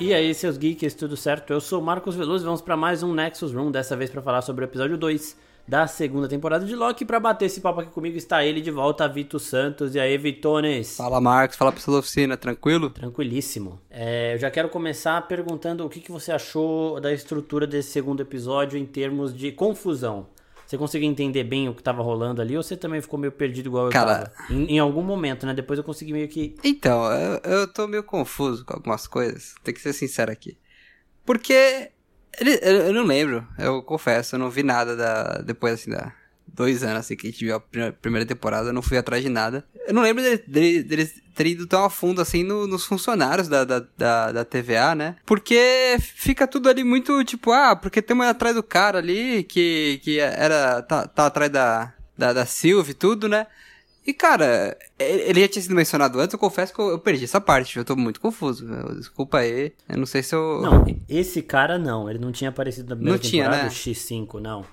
E aí, seus geeks, tudo certo? Eu sou o Marcos Veloso e vamos para mais um Nexus Room, dessa vez para falar sobre o episódio 2 da segunda temporada de Loki. Para bater esse papo aqui comigo está ele de volta, Vito Santos. E aí, Vitones? Fala, Marcos. Fala pessoal da oficina, tranquilo? Tranquilíssimo. É, eu já quero começar perguntando o que, que você achou da estrutura desse segundo episódio em termos de confusão. Você conseguiu entender bem o que tava rolando ali ou você também ficou meio perdido igual eu Cara... tava? Em, em, algum momento, né? Depois eu consegui meio que. Então, eu, eu tô meio confuso com algumas coisas. Tem que ser sincero aqui. Porque. Ele, eu, eu não lembro, eu confesso, eu não vi nada da, depois assim da, dois anos assim que a gente viu a primeira temporada, eu não fui atrás de nada. Eu não lembro deles de, de, de terem ido tão a fundo assim no, nos funcionários da, da, da, da, TVA, né? Porque fica tudo ali muito tipo, ah, porque tem uma atrás do cara ali que, que era. tá, tá atrás da, da, da Sylvie e tudo, né? E, cara, ele já tinha sido mencionado antes, eu confesso que eu, perdi essa parte, eu tô muito confuso. Desculpa aí, eu não sei se eu... Não, esse cara não, ele não tinha aparecido na primeira não temporada, tinha, né? X5, não.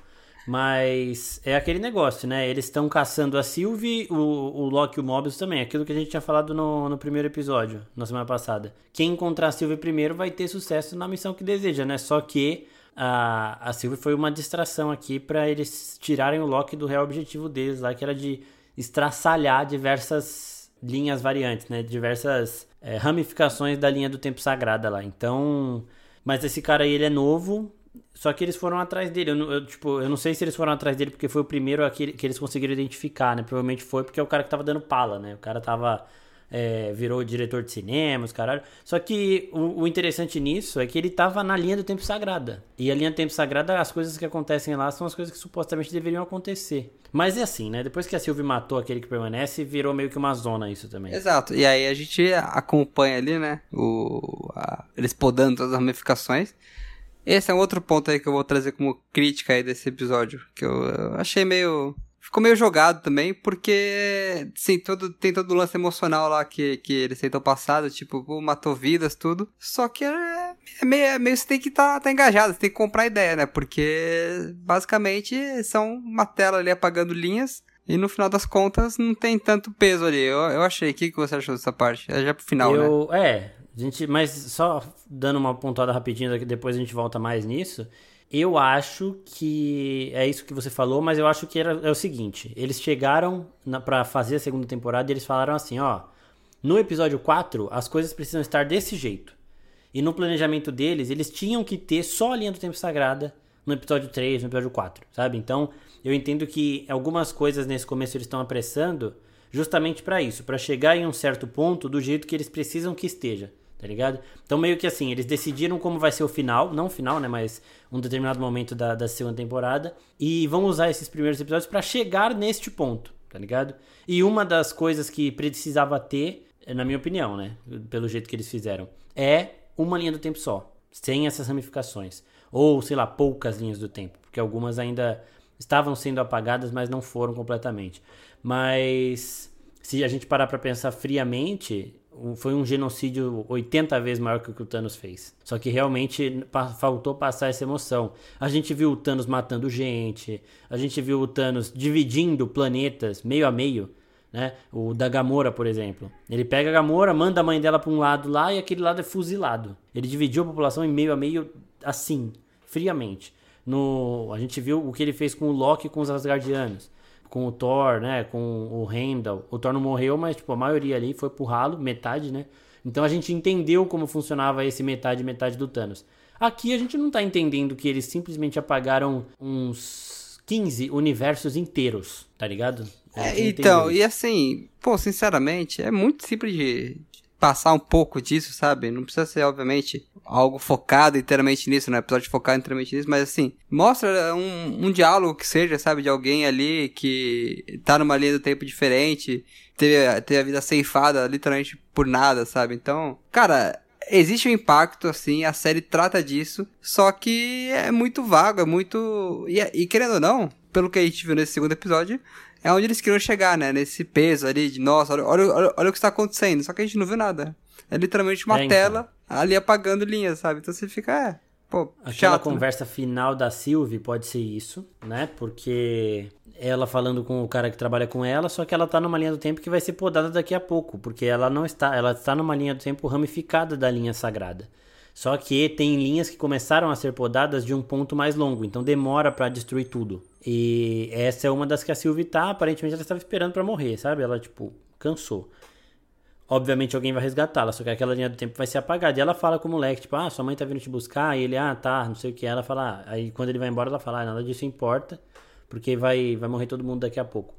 Mas é aquele negócio, né? Eles estão caçando a Sylvie, o, o Loki e o Mobius também. Aquilo que a gente tinha falado no, no primeiro episódio, na semana passada. Quem encontrar a Sylvie primeiro vai ter sucesso na missão que deseja, né? Só que a, a Sylvie foi uma distração aqui para eles tirarem o Loki do real objetivo deles lá, que era de estraçalhar diversas linhas variantes, né? Diversas é, ramificações da linha do tempo sagrada lá. Então... Mas esse cara aí, ele é novo, só que eles foram atrás dele. Eu, eu, tipo, eu não sei se eles foram atrás dele porque foi o primeiro que, que eles conseguiram identificar, né? Provavelmente foi porque é o cara que tava dando pala, né? O cara tava. É, virou diretor de cinema, os caralho. Só que o, o, interessante nisso é que ele tava na linha do tempo sagrada. E a linha do tempo sagrada, as coisas que acontecem lá são as coisas que supostamente deveriam acontecer. Mas é assim, né? Depois que a Sylvie matou aquele que permanece, virou meio que uma zona isso também. Exato. E aí a gente acompanha ali, né? O, a, eles podando todas as ramificações. Esse é um outro ponto aí que eu vou trazer como crítica aí desse episódio, que eu, eu achei meio ficou meio jogado também, porque sim, todo, tem todo o lance emocional lá que, que eles tentam passado, tipo, pô, matou vidas, tudo. Só que é, é meio, é meio você tem que estar tá, tá engajado, você tem que comprar ideia, né? Porque basicamente são uma tela ali apagando linhas. E no final das contas não tem tanto peso ali. Eu, eu achei. O que, que você achou dessa parte? É já pro final, eu, né? É, gente, mas só dando uma pontuada rapidinho, depois a gente volta mais nisso. Eu acho que é isso que você falou, mas eu acho que era, é o seguinte: eles chegaram para fazer a segunda temporada e eles falaram assim: ó, no episódio 4 as coisas precisam estar desse jeito. E no planejamento deles, eles tinham que ter só a linha do tempo sagrada no episódio 3, no episódio 4, sabe? Então, eu entendo que algumas coisas nesse começo eles estão apressando justamente para isso, para chegar em um certo ponto do jeito que eles precisam que esteja tá ligado? Então meio que assim, eles decidiram como vai ser o final, não o final, né, mas um determinado momento da, da segunda temporada, e vão usar esses primeiros episódios para chegar neste ponto, tá ligado? E uma das coisas que precisava ter, na minha opinião, né, pelo jeito que eles fizeram, é uma linha do tempo só, sem essas ramificações, ou sei lá, poucas linhas do tempo, porque algumas ainda estavam sendo apagadas, mas não foram completamente. Mas se a gente parar para pensar friamente, foi um genocídio 80 vezes maior que o que o Thanos fez. Só que realmente faltou passar essa emoção. A gente viu o Thanos matando gente, a gente viu o Thanos dividindo planetas meio a meio, né? O da Gamora, por exemplo. Ele pega a Gamora, manda a mãe dela para um lado lá e aquele lado é fuzilado. Ele dividiu a população em meio a meio assim, friamente. No, a gente viu o que ele fez com o Loki e com os Asgardianos com o Thor, né? Com o Heimdall. O Thor não morreu, mas tipo, a maioria ali foi pro ralo, metade, né? Então a gente entendeu como funcionava esse metade metade do Thanos. Aqui a gente não tá entendendo que eles simplesmente apagaram uns 15 universos inteiros, tá ligado? É, então, e assim, pô, sinceramente, é muito simples de passar um pouco disso, sabe? Não precisa ser, obviamente, algo focado inteiramente nisso, né? Episódio focado inteiramente nisso, mas assim, mostra um, um diálogo que seja, sabe? De alguém ali que tá numa linha do tempo diferente, teve, teve a vida ceifada literalmente por nada, sabe? Então, cara, existe um impacto, assim, a série trata disso, só que é muito vago, é muito. E, e querendo ou não, pelo que a gente viu nesse segundo episódio, é onde eles queriam chegar, né? Nesse peso ali de, nossa, olha, olha, olha, olha o que está acontecendo. Só que a gente não viu nada. É literalmente uma é, então. tela ali apagando linhas, sabe? Então você fica, é, pô, Aquela chato, né? conversa né? final da Sylvie pode ser isso, né? Porque ela falando com o cara que trabalha com ela, só que ela tá numa linha do tempo que vai ser podada daqui a pouco, porque ela não está, ela está numa linha do tempo ramificada da linha sagrada. Só que tem linhas que começaram a ser podadas de um ponto mais longo, então demora para destruir tudo. E essa é uma das que a Sylvie tá, aparentemente ela estava esperando para morrer, sabe? Ela tipo cansou. Obviamente alguém vai resgatá-la, só que aquela linha do tempo vai ser apagada. E ela fala com o moleque, tipo, ah, sua mãe tá vindo te buscar. E ele, ah, tá, não sei o que. Ela fala, ah. aí quando ele vai embora, ela fala, ah, nada disso importa, porque vai, vai morrer todo mundo daqui a pouco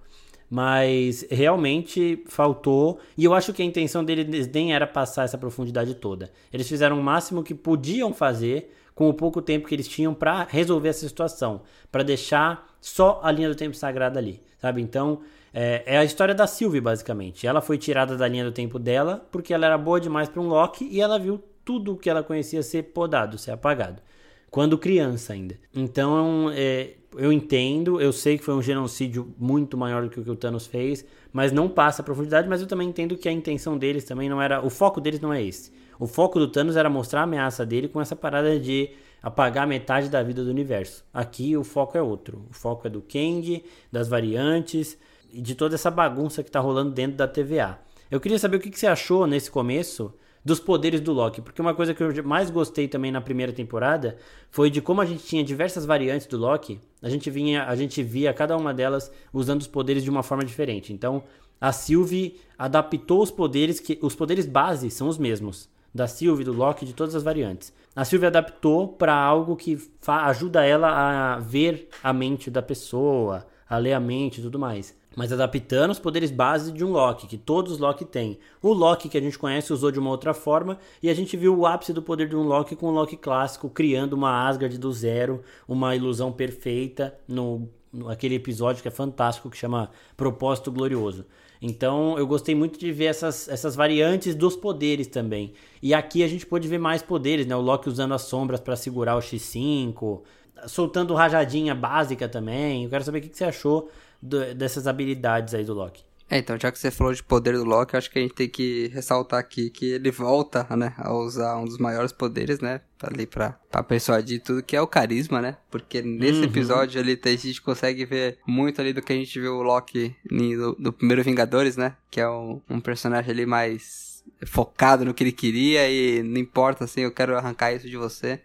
mas realmente faltou. E eu acho que a intenção deles nem era passar essa profundidade toda. Eles fizeram o máximo que podiam fazer com o pouco tempo que eles tinham para resolver essa situação, para deixar só a linha do tempo sagrada ali, sabe? Então é, é, a história da Sylvie basicamente. Ela foi tirada da linha do tempo dela porque ela era boa demais para um Loki e ela viu tudo que ela conhecia ser podado, ser apagado quando criança ainda. Então, é, eu entendo, eu sei que foi um genocídio muito maior do que o que o Thanos fez, mas não passa a profundidade, mas eu também entendo que a intenção deles também não era, o foco deles não é esse. O foco do Thanos era mostrar a ameaça dele com essa parada de apagar metade da vida do universo. Aqui o foco é outro. O foco é do Kang, das variantes e de toda essa bagunça que tá rolando dentro da TVA. Eu queria saber o que, que você achou nesse começo dos poderes do Loki. Porque uma coisa que eu mais gostei também na primeira temporada foi de como a gente tinha diversas variantes do Loki. A gente vinha, a gente via cada uma delas usando os poderes de uma forma diferente. Então, a Sylvie adaptou os poderes que os poderes base são os mesmos da Sylvie, do Loki, de todas as variantes. A Sylvie adaptou para algo que ajuda ela a ver a mente da pessoa, a ler a mente e tudo mais mas adaptando os poderes base de um Loki, que todos os Loki têm. O Loki que a gente conhece usou de uma outra forma, e a gente viu o ápice do poder de um Loki com o Loki clássico, criando uma Asgard do zero, uma ilusão perfeita, no, no aquele episódio que é fantástico, que chama Propósito Glorioso. Então eu gostei muito de ver essas, essas variantes dos poderes também. E aqui a gente pôde ver mais poderes, né? O Loki usando as sombras para segurar o X5, soltando rajadinha básica também. Eu quero saber o que você achou do, dessas habilidades aí do Loki. É, então, já que você falou de poder do Loki, acho que a gente tem que ressaltar aqui que ele volta, né, a usar um dos maiores poderes, né, ali pra, pra persuadir tudo, que é o carisma, né, porque nesse uhum. episódio ali a gente consegue ver muito ali do que a gente viu o Loki no, primeiro Vingadores, né, que é um, um personagem ali mais focado no que ele queria e não importa, assim, eu quero arrancar isso de você.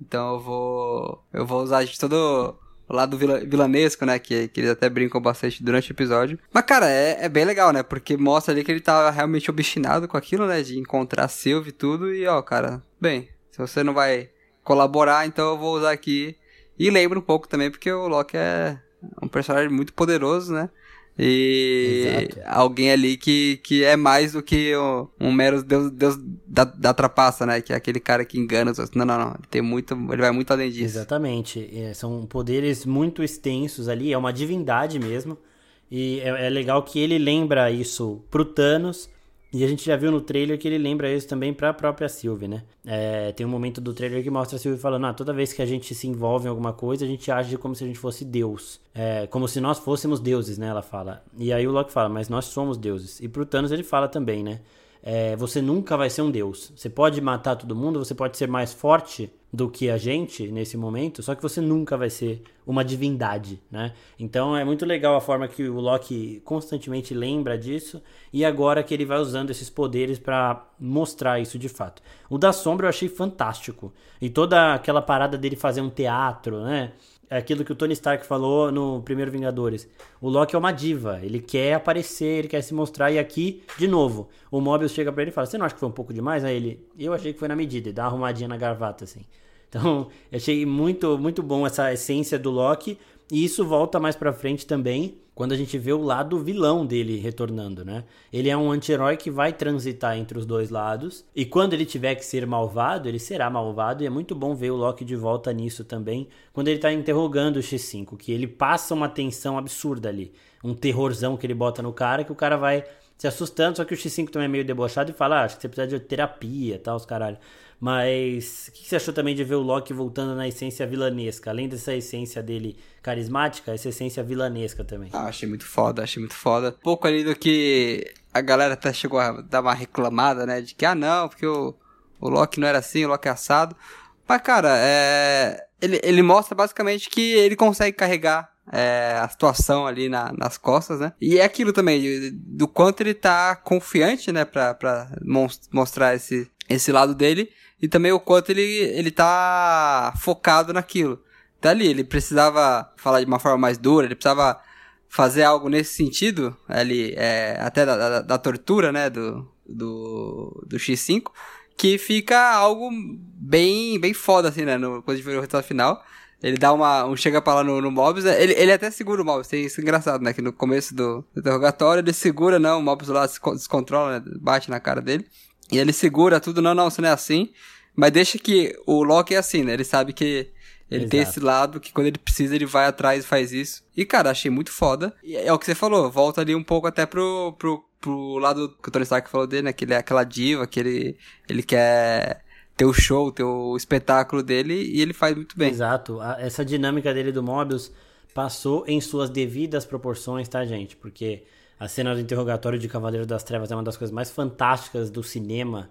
Então eu vou. Eu vou usar de todo o lado vilanesco, né? Que, que eles até brincam bastante durante o episódio. Mas, cara, é, é bem legal, né? Porque mostra ali que ele tá realmente obstinado com aquilo, né? De encontrar Sylvie e tudo. E, ó, cara, bem, se você não vai colaborar, então eu vou usar aqui. E lembra um pouco também, porque o Loki é um personagem muito poderoso, né? E Exato. alguém ali que, que é mais do que um, um mero deus, deus da, da trapaça, né? Que é aquele cara que engana os outros. Não, não, não. Ele, tem muito, ele vai muito além disso. Exatamente. É, são poderes muito extensos ali. É uma divindade mesmo. E é, é legal que ele lembra isso pro Thanos e a gente já viu no trailer que ele lembra isso também para a própria Sylvie, né? É, tem um momento do trailer que mostra a Sylvie falando: ah, toda vez que a gente se envolve em alguma coisa, a gente age como se a gente fosse Deus. É, como se nós fôssemos deuses, né? Ela fala. E aí o Loki fala: mas nós somos deuses. E pro Thanos ele fala também, né? É, você nunca vai ser um deus. Você pode matar todo mundo, você pode ser mais forte do que a gente nesse momento, só que você nunca vai ser uma divindade, né? Então é muito legal a forma que o Loki constantemente lembra disso e agora que ele vai usando esses poderes para mostrar isso de fato. O da sombra eu achei fantástico e toda aquela parada dele fazer um teatro, né? É aquilo que o Tony Stark falou no primeiro Vingadores. O Loki é uma diva, ele quer aparecer, ele quer se mostrar, e aqui, de novo, o Mobius chega para ele e fala: Você não acha que foi um pouco demais? Aí ele, eu achei que foi na medida, e dá uma arrumadinha na gravata, assim. Então, achei muito, muito bom essa essência do Loki, e isso volta mais pra frente também, quando a gente vê o lado vilão dele retornando, né? Ele é um anti-herói que vai transitar entre os dois lados, e quando ele tiver que ser malvado, ele será malvado, e é muito bom ver o Loki de volta nisso também, quando ele tá interrogando o X5, que ele passa uma tensão absurda ali, um terrorzão que ele bota no cara, que o cara vai se assustando, só que o X5 também é meio debochado e fala, ah, acho que você precisa de terapia, tal, os caralho. Mas o que você achou também de ver o Loki voltando na essência vilanesca? Além dessa essência dele carismática, essa essência vilanesca também. Ah, achei muito foda, achei muito foda. Pouco ali do que a galera até chegou a dar uma reclamada, né? De que, ah, não, porque o, o Loki não era assim, o Loki é assado. Mas, cara, é... ele, ele mostra basicamente que ele consegue carregar é, a situação ali na, nas costas, né? E é aquilo também, do quanto ele tá confiante, né, pra, pra mostrar esse, esse lado dele e também o quanto ele, ele tá focado naquilo. Tá ali, ele precisava falar de uma forma mais dura, ele precisava fazer algo nesse sentido, ali, é, até da, da, da, tortura, né, do, do, do X5, que fica algo bem, bem foda, assim, né, no, quando a gente vê o resultado final. Ele dá uma, um chega pra lá no, no Mobius, né, ele, ele até segura o Mobius, tem isso engraçado, né, que no começo do, do interrogatório ele segura, não, o Mobius lá se descontrola, né, bate na cara dele, e ele segura tudo, não, não, isso não é assim. Mas deixa que o Loki é assim, né? Ele sabe que ele Exato. tem esse lado que quando ele precisa ele vai atrás e faz isso. E cara, achei muito foda. E é o que você falou, volta ali um pouco até pro, pro, pro lado que o Tony Stark falou dele, né? Que ele é aquela diva, que ele, ele quer ter o show, ter o espetáculo dele e ele faz muito bem. Exato. Essa dinâmica dele do Mobius passou em suas devidas proporções, tá, gente? Porque a cena do interrogatório de Cavaleiro das Trevas é uma das coisas mais fantásticas do cinema,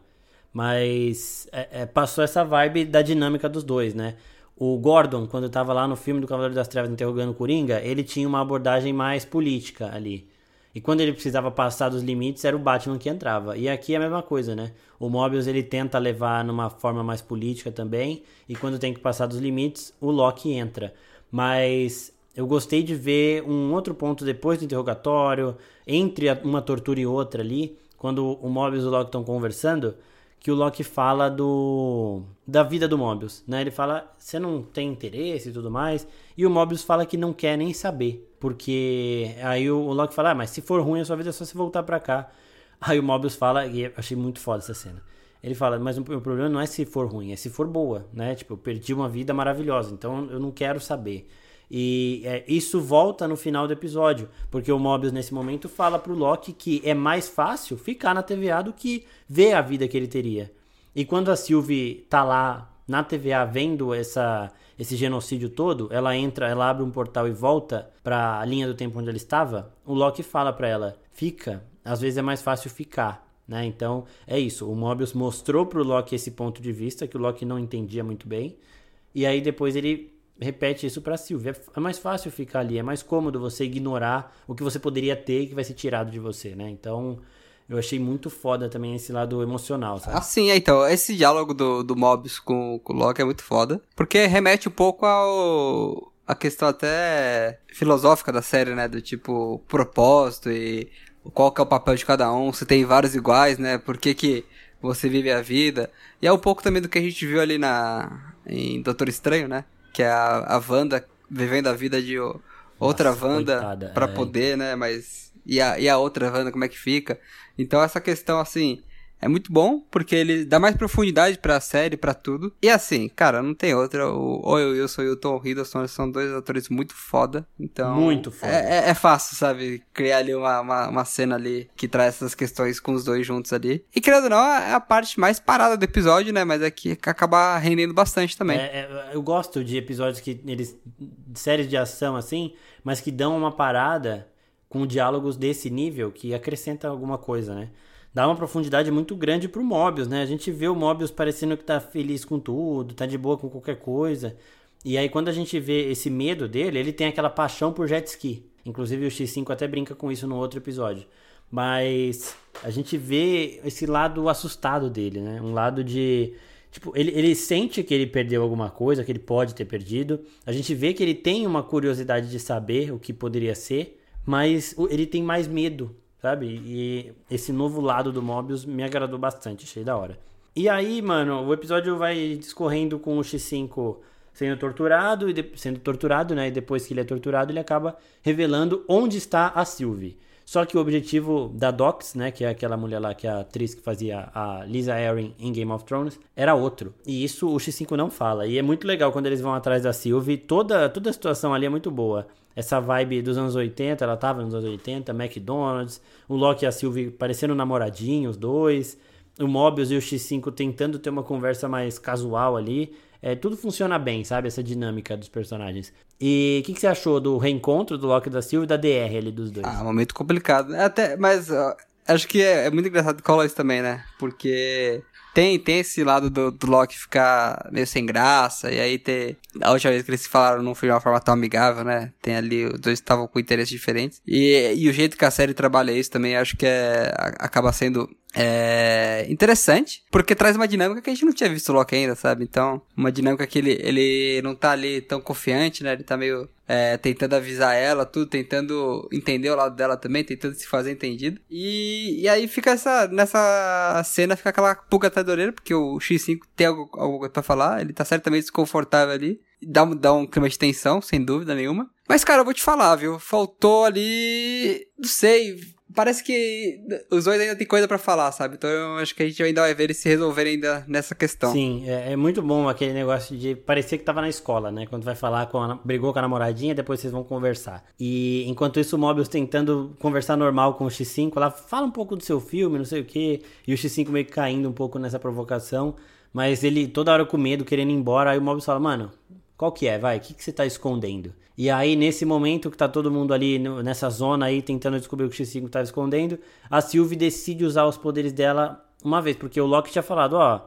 mas é, é, passou essa vibe da dinâmica dos dois, né? O Gordon, quando estava lá no filme do Cavaleiro das Trevas interrogando Coringa, ele tinha uma abordagem mais política ali. E quando ele precisava passar dos limites, era o Batman que entrava. E aqui é a mesma coisa, né? O Mobius ele tenta levar numa forma mais política também, e quando tem que passar dos limites, o Loki entra. Mas eu gostei de ver um outro ponto depois do interrogatório, entre uma tortura e outra ali, quando o Mobius e o Loki estão conversando, que o Loki fala do da vida do Mobius, né? Ele fala, você não tem interesse e tudo mais, e o Mobius fala que não quer nem saber, porque aí o, o Loki fala, ah, mas se for ruim a sua vida é só você voltar pra cá. Aí o Mobius fala, e achei muito foda essa cena. Ele fala, mas o meu problema não é se for ruim, é se for boa, né? Tipo, eu perdi uma vida maravilhosa, então eu não quero saber. E é, isso volta no final do episódio, porque o Mobius nesse momento fala pro Loki que é mais fácil ficar na TVA do que ver a vida que ele teria. E quando a Sylvie tá lá na TVA vendo essa, esse genocídio todo, ela entra, ela abre um portal e volta para a linha do tempo onde ela estava. O Loki fala para ela: "Fica, às vezes é mais fácil ficar". Né? Então é isso. O Mobius mostrou pro Loki esse ponto de vista que o Loki não entendia muito bem. E aí depois ele repete isso para Silvia. É mais fácil ficar ali, é mais cômodo você ignorar o que você poderia ter que vai ser tirado de você, né? Então, eu achei muito foda também esse lado emocional, sabe? Assim, é, então, esse diálogo do, do Mobius com, com o Loki é muito foda, porque remete um pouco ao a questão até filosófica da série, né, do tipo propósito e qual que é o papel de cada um, se tem vários iguais, né? Por que que você vive a vida? E é um pouco também do que a gente viu ali na em Doutor Estranho, né? Que é a, a Wanda vivendo a vida de outra Nossa, Wanda para é. poder, né? Mas e a, e a outra Wanda como é que fica? Então essa questão assim, é muito bom, porque ele dá mais profundidade pra série, pra tudo. E assim, cara, não tem outra. O Oil Wilson e o Tom Hiddleston são dois atores muito foda. Então. Muito foda. É, é, é fácil, sabe? Criar ali uma, uma, uma, cena ali que traz essas questões com os dois juntos ali. E querendo ou não, é a parte mais parada do episódio, né? Mas é que acaba rendendo bastante também. É, é, eu gosto de episódios que eles. séries de ação assim, mas que dão uma parada com diálogos desse nível que acrescenta alguma coisa, né? Dá uma profundidade muito grande pro Mobius, né? A gente vê o Mobius parecendo que tá feliz com tudo, tá de boa com qualquer coisa. E aí quando a gente vê esse medo dele, ele tem aquela paixão por jet ski. Inclusive o X5 até brinca com isso no outro episódio. Mas a gente vê esse lado assustado dele, né? Um lado de Tipo, ele, ele sente que ele perdeu alguma coisa, que ele pode ter perdido. A gente vê que ele tem uma curiosidade de saber o que poderia ser, mas ele tem mais medo sabe? E esse novo lado do Mobius me agradou bastante, achei da hora. E aí, mano, o episódio vai discorrendo com o X5 sendo torturado e sendo torturado, né? E depois que ele é torturado, ele acaba revelando onde está a Sylvie. Só que o objetivo da Dox, né, que é aquela mulher lá que é a atriz que fazia a Lisa Erin em Game of Thrones, era outro. E isso o X5 não fala. E é muito legal quando eles vão atrás da Sylvie, toda toda a situação ali é muito boa essa vibe dos anos 80, ela tava nos anos 80, McDonald's, o Loki e a Sylvie parecendo namoradinhos, dois, o Mobius e o X5 tentando ter uma conversa mais casual ali. É, tudo funciona bem, sabe? Essa dinâmica dos personagens. E o que, que, você achou do reencontro do Loki da Sylvie e da DR ali dos dois? Ah, momento complicado. Até, mas acho que é, é muito engraçado colar isso também, né? Porque tem, tem esse lado do, do Loki ficar meio sem graça, e aí ter. A última vez que eles se falaram não foi de uma forma tão amigável, né? Tem ali, os dois estavam com interesses diferentes. E, e o jeito que a série trabalha isso também, acho que é, acaba sendo é interessante, porque traz uma dinâmica que a gente não tinha visto o Loki ainda, sabe? Então, uma dinâmica que ele, ele não tá ali tão confiante, né? Ele tá meio é, tentando avisar ela, tudo, tentando entender o lado dela também, tentando se fazer entendido. E, e aí fica essa, nessa cena, fica aquela pulga atrás da orelha, porque o X5 tem algo, algo pra falar, ele tá certamente desconfortável ali. Dá, dá um clima de tensão, sem dúvida nenhuma. Mas, cara, eu vou te falar, viu? Faltou ali. Não sei parece que os dois ainda tem coisa para falar, sabe? Então eu acho que a gente ainda vai ver eles se resolverem ainda nessa questão. Sim, é, é, muito bom aquele negócio de parecer que tava na escola, né? Quando vai falar com a, brigou com a namoradinha, depois vocês vão conversar. E enquanto isso o Mobius tentando conversar normal com o X5, lá fala um pouco do seu filme, não sei o que, e o X5 meio que caindo um pouco nessa provocação, mas ele toda hora com medo, querendo ir embora, aí o Mobius fala: "Mano, qual que é? Vai, o que, que você tá escondendo? E aí, nesse momento que tá todo mundo ali nessa zona aí tentando descobrir o que o X5 tá escondendo, a Sylvie decide usar os poderes dela uma vez, porque o Loki tinha falado, ó,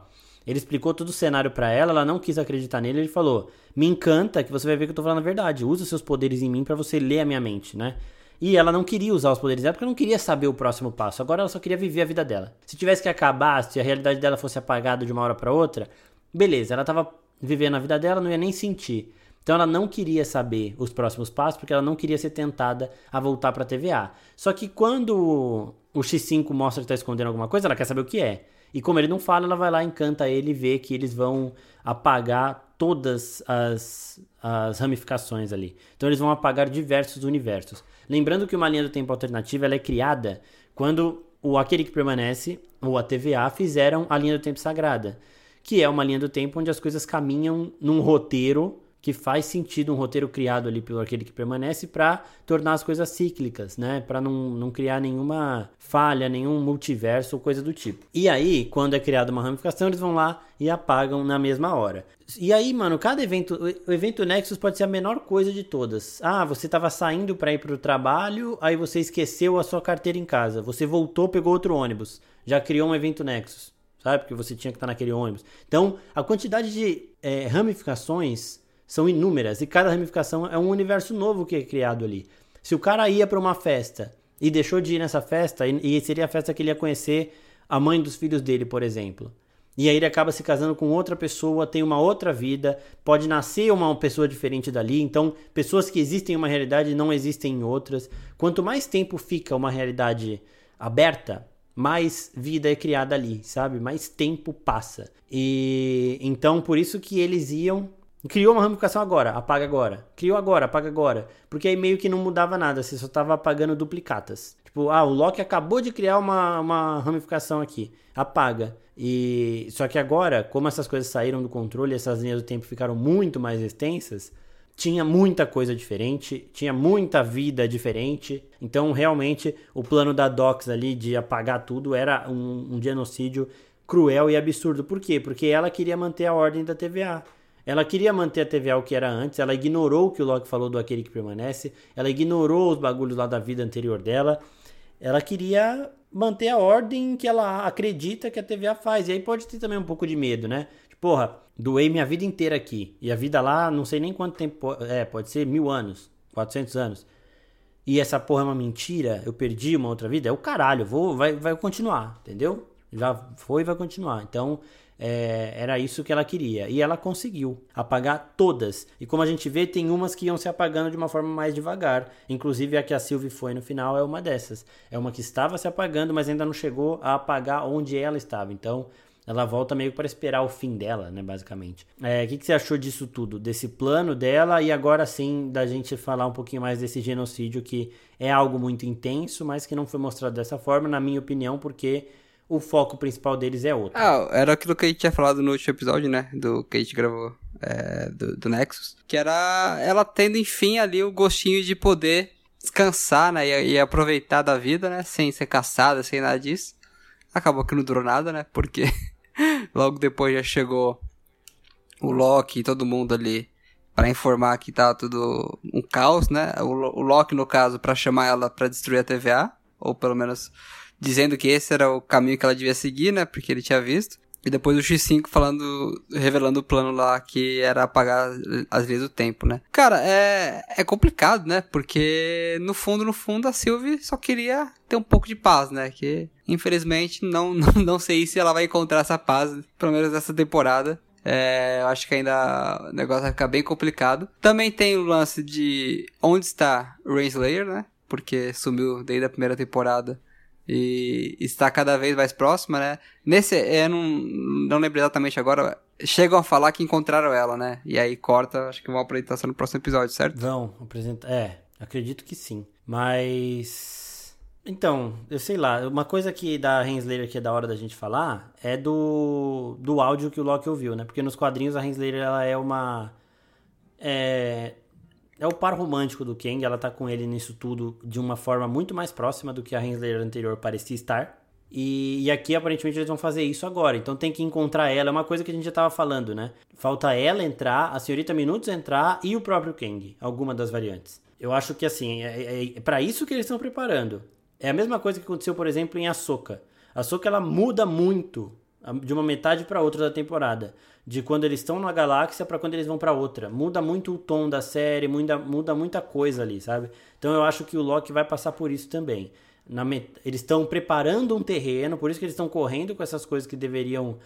ele explicou todo o cenário para ela, ela não quis acreditar nele, ele falou: "Me encanta que você vai ver que eu tô falando a verdade. Usa seus poderes em mim para você ler a minha mente, né?" E ela não queria usar os poderes dela porque não queria saber o próximo passo. Agora ela só queria viver a vida dela. Se tivesse que acabar, se a realidade dela fosse apagada de uma hora para outra, beleza, ela tava vivendo a vida dela, não ia nem sentir. Então ela não queria saber os próximos passos porque ela não queria ser tentada a voltar para a TVA. Só que quando o X5 mostra que está escondendo alguma coisa, ela quer saber o que é. E como ele não fala, ela vai lá, encanta ele e vê que eles vão apagar todas as, as ramificações ali. Então eles vão apagar diversos universos. Lembrando que uma linha do tempo alternativa ela é criada quando o Aquele que Permanece ou a TVA fizeram a linha do tempo sagrada, que é uma linha do tempo onde as coisas caminham num roteiro que faz sentido um roteiro criado ali pelo aquele que permanece para tornar as coisas cíclicas, né? Para não, não criar nenhuma falha, nenhum multiverso ou coisa do tipo. E aí, quando é criada uma ramificação, eles vão lá e apagam na mesma hora. E aí, mano, cada evento, o evento Nexus pode ser a menor coisa de todas. Ah, você estava saindo para ir para o trabalho, aí você esqueceu a sua carteira em casa. Você voltou, pegou outro ônibus. Já criou um evento Nexus, sabe? Porque você tinha que estar naquele ônibus. Então, a quantidade de é, ramificações são inúmeras e cada ramificação é um universo novo que é criado ali. Se o cara ia para uma festa e deixou de ir nessa festa, e seria a festa que ele ia conhecer a mãe dos filhos dele, por exemplo. E aí ele acaba se casando com outra pessoa, tem uma outra vida, pode nascer uma pessoa diferente dali. Então, pessoas que existem em uma realidade não existem em outras. Quanto mais tempo fica uma realidade aberta, mais vida é criada ali, sabe? Mais tempo passa. E então por isso que eles iam Criou uma ramificação agora, apaga agora. Criou agora, apaga agora. Porque aí meio que não mudava nada, você só tava apagando duplicatas. Tipo, ah, o Loki acabou de criar uma, uma ramificação aqui. Apaga. E só que agora, como essas coisas saíram do controle, essas linhas do tempo ficaram muito mais extensas, tinha muita coisa diferente, tinha muita vida diferente. Então, realmente, o plano da Docs ali de apagar tudo era um, um genocídio cruel e absurdo. Por quê? Porque ela queria manter a ordem da TVA. Ela queria manter a TVA o que era antes, ela ignorou o que o Loki falou do aquele que permanece, ela ignorou os bagulhos lá da vida anterior dela. Ela queria manter a ordem que ela acredita que a TVA faz. E aí pode ter também um pouco de medo, né? Porra, doei minha vida inteira aqui. E a vida lá, não sei nem quanto tempo. É, pode ser mil anos, 400 anos. E essa porra é uma mentira, eu perdi uma outra vida. É o caralho, vou, vai, vai continuar, entendeu? Já foi e vai continuar. Então, é, era isso que ela queria. E ela conseguiu apagar todas. E como a gente vê, tem umas que iam se apagando de uma forma mais devagar. Inclusive a que a Sylvie foi no final é uma dessas. É uma que estava se apagando, mas ainda não chegou a apagar onde ela estava. Então ela volta meio para esperar o fim dela, né, basicamente. É, o que, que, você achou disso tudo? Desse plano dela e agora sim da gente falar um pouquinho mais desse genocídio que é algo muito intenso, mas que não foi mostrado dessa forma, na minha opinião, porque o foco principal deles é outro. Ah, era aquilo que a gente tinha falado no último episódio, né? Do que a gente gravou é, do, do, Nexus. Que era ela tendo, enfim, ali o gostinho de poder descansar, né? E, e, aproveitar da vida, né? Sem ser caçada, sem nada disso. Acabou que não durou nada, né? Porque logo depois já chegou o Loki e todo mundo ali para informar que tá tudo um caos, né? O, o Loki, no caso, para chamar ela para destruir a TVA. Ou pelo menos dizendo que esse era o caminho que ela devia seguir, né? Porque ele tinha visto. E depois o X5 falando, revelando o plano lá que era apagar as leis do tempo, né? Cara, é, é complicado, né? Porque no fundo, no fundo, a Sylvie só queria ter um pouco de paz, né? Que infelizmente não, não, não sei se ela vai encontrar essa paz, pelo menos nessa temporada. É, eu acho que ainda o negócio vai ficar bem complicado. Também tem o lance de onde está Rainslayer, né? Porque sumiu desde a primeira temporada e está cada vez mais próxima, né? Nesse, eu não, não lembro exatamente agora, chegam a falar que encontraram ela, né? E aí corta, acho que vão apresentação no próximo episódio, certo? Vão apresentar, é, acredito que sim. Mas, então, eu sei lá, uma coisa que da Renslayer que é da hora da gente falar é do, do áudio que o Loki ouviu, né? Porque nos quadrinhos a Renslayer, ela é uma... É, é o par romântico do Kang, ela tá com ele nisso tudo de uma forma muito mais próxima do que a Henslayer anterior parecia estar. E, e, aqui aparentemente eles vão fazer isso agora. Então tem que encontrar ela. É uma coisa que a gente já tava falando, né? Falta ela entrar, a senhorita Minutos entrar e o próprio Kang. Alguma das variantes. Eu acho que assim, é, é, é para isso que eles estão preparando. É a mesma coisa que aconteceu, por exemplo, em Ahsoka. A Ahsoka ela muda muito de uma metade para outra da temporada de quando eles estão na galáxia para quando eles vão para outra. Muda muito o tom da série, muda, muda muita coisa ali, sabe? Então eu acho que o Loki vai passar por isso também. Met... Eles estão preparando um terreno, por isso que eles estão correndo com essas coisas que deveriam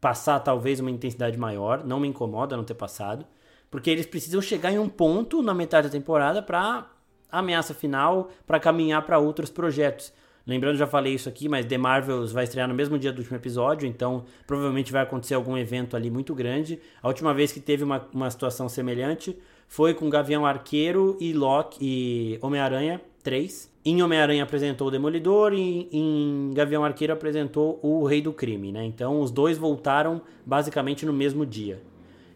passar talvez uma intensidade maior. Não me incomoda não ter passado, porque eles precisam chegar em um ponto na metade da temporada para ameaça final, para caminhar para outros projetos. Lembrando, já falei isso aqui, mas The Marvels vai estrear no mesmo dia do último episódio, então provavelmente vai acontecer algum evento ali muito grande. A última vez que teve uma, uma situação semelhante foi com Gavião Arqueiro e Loki e Homem-Aranha 3. Em Homem-Aranha apresentou o Demolidor e em Gavião Arqueiro apresentou o Rei do Crime, né? Então os dois voltaram basicamente no mesmo dia.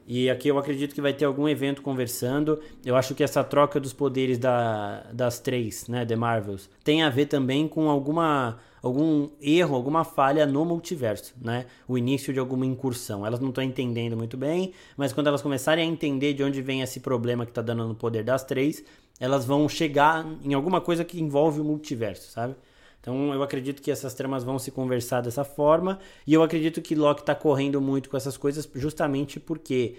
E aqui eu acredito que vai ter algum evento conversando. Eu acho que essa troca dos poderes da, das três, né, The Marvels, tem a ver também com alguma algum erro, alguma falha no multiverso, né? O início de alguma incursão. Elas não estão entendendo muito bem, mas quando elas começarem a entender de onde vem esse problema que está dando no poder das três, elas vão chegar em alguma coisa que envolve o multiverso, sabe? Então eu acredito que essas tramas vão se conversar dessa forma. E eu acredito que Loki está correndo muito com essas coisas justamente porque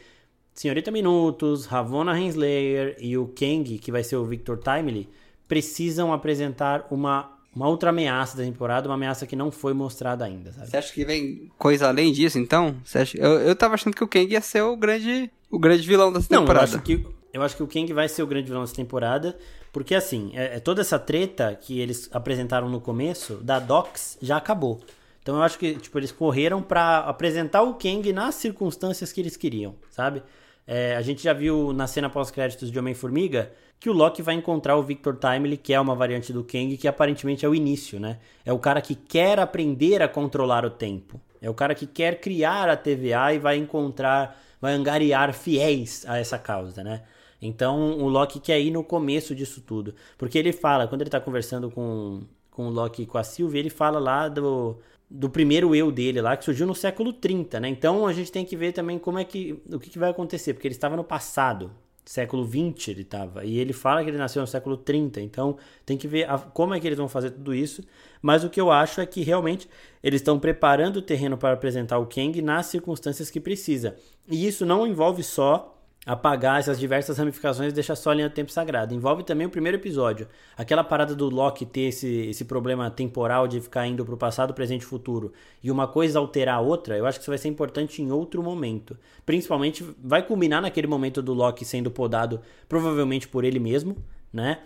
Senhorita Minutos, Ravonna Renslayer e o Kang, que vai ser o Victor Timely, precisam apresentar uma, uma outra ameaça da temporada, uma ameaça que não foi mostrada ainda. Sabe? Você acha que vem coisa além disso, então? Você acha... eu, eu tava achando que o Kang ia ser o grande, o grande vilão dessa temporada. Não, eu acho que, eu acho que o Kang vai ser o grande vilão dessa temporada. Porque assim, é, é, toda essa treta que eles apresentaram no começo da Docs já acabou. Então eu acho que tipo, eles correram para apresentar o Kang nas circunstâncias que eles queriam, sabe? É, a gente já viu na cena pós-créditos de Homem-Formiga que o Loki vai encontrar o Victor Timely, que é uma variante do Kang, que aparentemente é o início, né? É o cara que quer aprender a controlar o tempo. É o cara que quer criar a TVA e vai encontrar, vai angariar fiéis a essa causa, né? Então o Loki quer ir no começo disso tudo. Porque ele fala, quando ele tá conversando com, com o Loki e com a Sylvie, ele fala lá do, do primeiro eu dele lá, que surgiu no século 30, né? Então a gente tem que ver também como é que. o que, que vai acontecer, porque ele estava no passado. Século 20 ele estava. E ele fala que ele nasceu no século 30. Então tem que ver a, como é que eles vão fazer tudo isso. Mas o que eu acho é que realmente eles estão preparando o terreno para apresentar o Kang nas circunstâncias que precisa. E isso não envolve só apagar essas diversas ramificações e deixar só a linha do tempo sagrado. Envolve também o primeiro episódio. Aquela parada do Loki ter esse, esse problema temporal de ficar indo pro passado, presente e futuro, e uma coisa alterar a outra, eu acho que isso vai ser importante em outro momento. Principalmente, vai culminar naquele momento do Loki sendo podado, provavelmente por ele mesmo, né?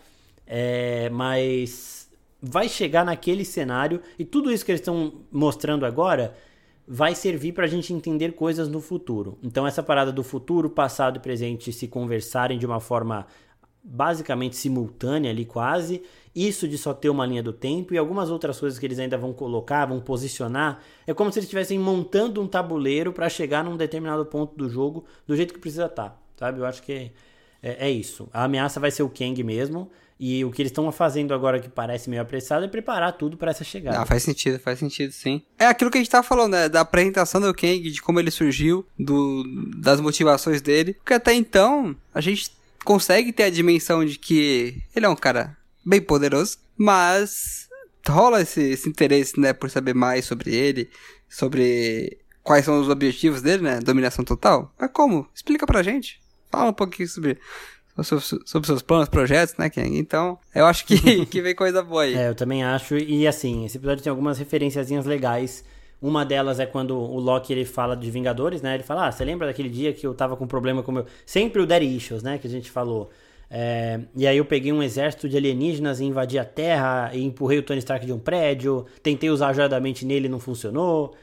É, mas vai chegar naquele cenário, e tudo isso que eles estão mostrando agora vai servir para a gente entender coisas no futuro. Então, essa parada do futuro, passado e presente se conversarem de uma forma basicamente simultânea ali quase, isso de só ter uma linha do tempo e algumas outras coisas que eles ainda vão colocar, vão posicionar, é como se eles estivessem montando um tabuleiro para chegar num determinado ponto do jogo do jeito que precisa estar, tá, sabe? Eu acho que é, é, isso. A ameaça vai ser o Kang mesmo. E o que eles estão fazendo agora que parece meio apressado é preparar tudo para essa chegada. Ah, faz sentido, faz sentido, sim. É aquilo que a gente tava falando, né? Da apresentação do Kang, de como ele surgiu, do, das motivações dele. Porque até então, a gente consegue ter a dimensão de que ele é um cara bem poderoso, mas rola esse, esse interesse, né, por saber mais sobre ele, sobre quais são os objetivos dele, né? Dominação total. Mas como? Explica pra gente. Fala um pouquinho sobre, sobre, seus planos, projetos, né, Ken? Então, eu acho que, que vem coisa boa aí. É, eu também acho. E assim, esse episódio tem algumas referenciazinhas legais. Uma delas é quando o Loki ele fala de Vingadores, né? Ele fala: Ah, você lembra daquele dia que eu tava com problema com o meu. Sempre o Daddy Issues, né? Que a gente falou. É, e aí eu peguei um exército de alienígenas e invadi a Terra e empurrei o Tony Stark de um prédio. Tentei usar ajudadamente nele não funcionou.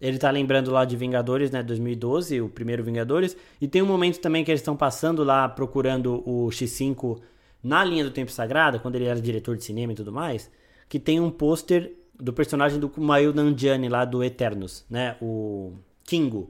Ele tá lembrando lá de Vingadores, né? 2012, o primeiro Vingadores. E tem um momento também que eles estão passando lá procurando o X5 na linha do Tempo Sagrado, quando ele era diretor de cinema e tudo mais. Que tem um pôster do personagem do Kumail Nanjiani lá do Eternos, né? O Kingo.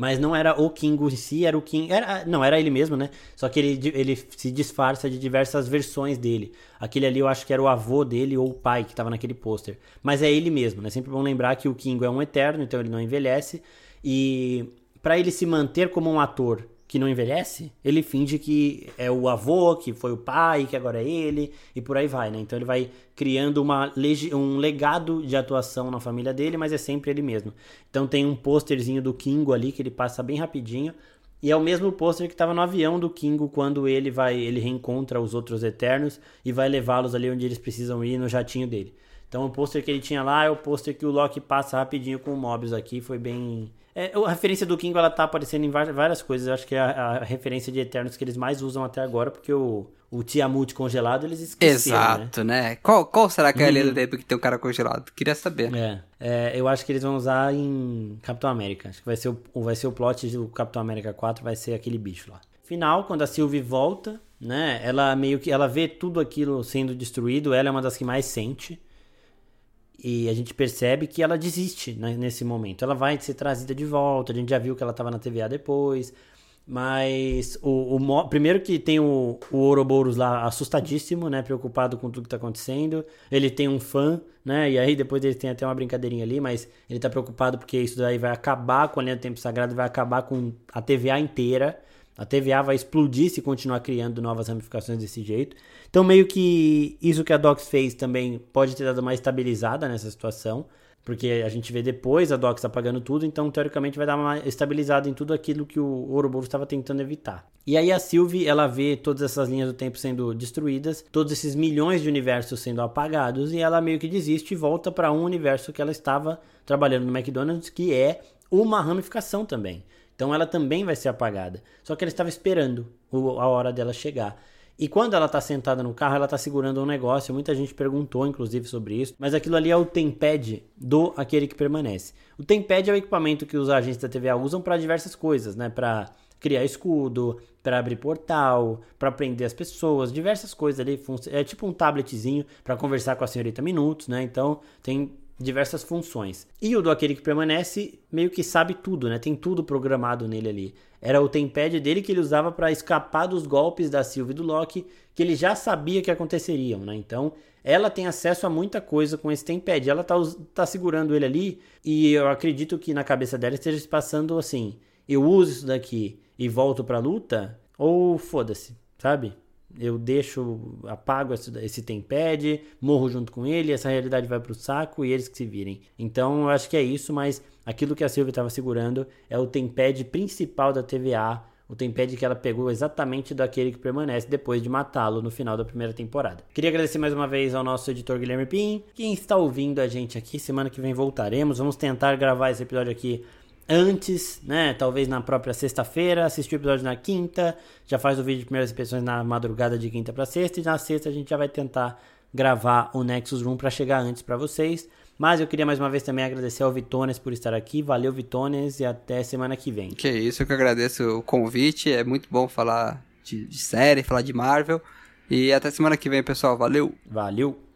Mas não era o Kingo em si, era o King. Era, não, era ele mesmo, né? Só que ele, ele se disfarça de diversas versões dele. Aquele ali eu acho que era o avô dele ou o pai que estava naquele pôster. Mas é ele mesmo, né? Sempre bom lembrar que o Kingo é um eterno, então ele não envelhece. E para ele se manter como um ator que não envelhece, ele finge que é o avô, que foi o pai, que agora é ele, e por aí vai, né? Então ele vai criando uma um legado de atuação na família dele, mas é sempre ele mesmo. Então tem um pôsterzinho do Kingo ali que ele passa bem rapidinho, e é o mesmo pôster que estava no avião do Kingo quando ele vai, ele reencontra os outros Eternos e vai levá-los ali onde eles precisam ir no jatinho dele. Então o pôster que ele tinha lá é o pôster que o Loki passa rapidinho com o Mobius aqui, foi bem é, a referência do Kingo ela tá aparecendo em várias coisas. Eu acho que é a, a, referência de Eternos que eles mais usam até agora, porque o, o Tiamut congelado eles esqueceram. Né? Exato, né? né? Qual, qual será que é a linha do tempo que tem um cara congelado? Queria saber. É, é, eu acho que eles vão usar em Capitão América. Acho que vai ser o, vai ser o plot do Capitão América 4, vai ser aquele bicho lá. Final, quando a Sylvie volta, né? Ela meio que ela vê tudo aquilo sendo destruído, ela é uma das que mais sente. E a gente percebe que ela desiste né, nesse momento. Ela vai ser trazida de volta. A gente já viu que ela estava na TVA depois. Mas o, o, primeiro que tem o, o Ouroboros lá assustadíssimo, né? Preocupado com tudo que está acontecendo. Ele tem um fã, né? E aí depois ele tem até uma brincadeirinha ali, mas ele está preocupado porque isso daí vai acabar com a linha do tempo sagrado, vai acabar com a TVA inteira. A TVA vai explodir se continuar criando novas ramificações desse jeito. Então, meio que isso que a Docs fez também pode ter dado uma estabilizada nessa situação. Porque a gente vê depois a Docs apagando tudo, então teoricamente vai dar uma estabilizada em tudo aquilo que o Ouroboros estava tentando evitar. E aí a Sylvie, ela vê todas essas linhas do tempo sendo destruídas, todos esses milhões de universos sendo apagados, e ela meio que desiste e volta para um universo que ela estava trabalhando no McDonald's, que é uma ramificação também. Então ela também vai ser apagada. Só que ela estava esperando a hora dela chegar. E quando ela está sentada no carro, ela está segurando um negócio. Muita gente perguntou, inclusive, sobre isso. Mas aquilo ali é o tempad do aquele que permanece. O tempad é o equipamento que os agentes da TVA usam para diversas coisas, né? Para criar escudo, para abrir portal, para prender as pessoas, diversas coisas ali. É tipo um tabletzinho para conversar com a senhorita Minutos, né? Então tem diversas funções. E o do aquele que permanece meio que sabe tudo, né? Tem tudo programado nele ali. Era o tempad dele que ele usava para escapar dos golpes da Sylvie e do Loki, que ele já sabia que aconteceriam, né? Então, ela tem acesso a muita coisa com esse tempad. Ela tá, tá segurando ele ali e eu acredito que na cabeça dela esteja se passando assim: eu uso isso daqui e volto pra luta, ou foda-se, sabe? Eu deixo, apago esse, esse tempad, morro junto com ele, essa realidade vai pro saco e eles que se virem. Então eu acho que é isso, mas aquilo que a Silvia estava segurando é o tempad principal da TVA, o tempad que ela pegou exatamente daquele que permanece depois de matá-lo no final da primeira temporada. Queria agradecer mais uma vez ao nosso editor Guilherme Pim, quem está ouvindo a gente aqui. Semana que vem voltaremos, vamos tentar gravar esse episódio aqui antes, né? Talvez na própria sexta-feira, assistir o episódio na quinta, já faz o vídeo de primeiras impressões na madrugada de quinta para sexta e na sexta a gente já vai tentar gravar o Nexus Room para chegar antes para vocês. Mas eu queria mais uma vez também agradecer ao Vitones por estar aqui. Valeu, Vitones, e até semana que vem. Que isso, eu que agradeço o convite. É muito bom falar de, de série, falar de Marvel. E até semana que vem, pessoal. Valeu. Valeu.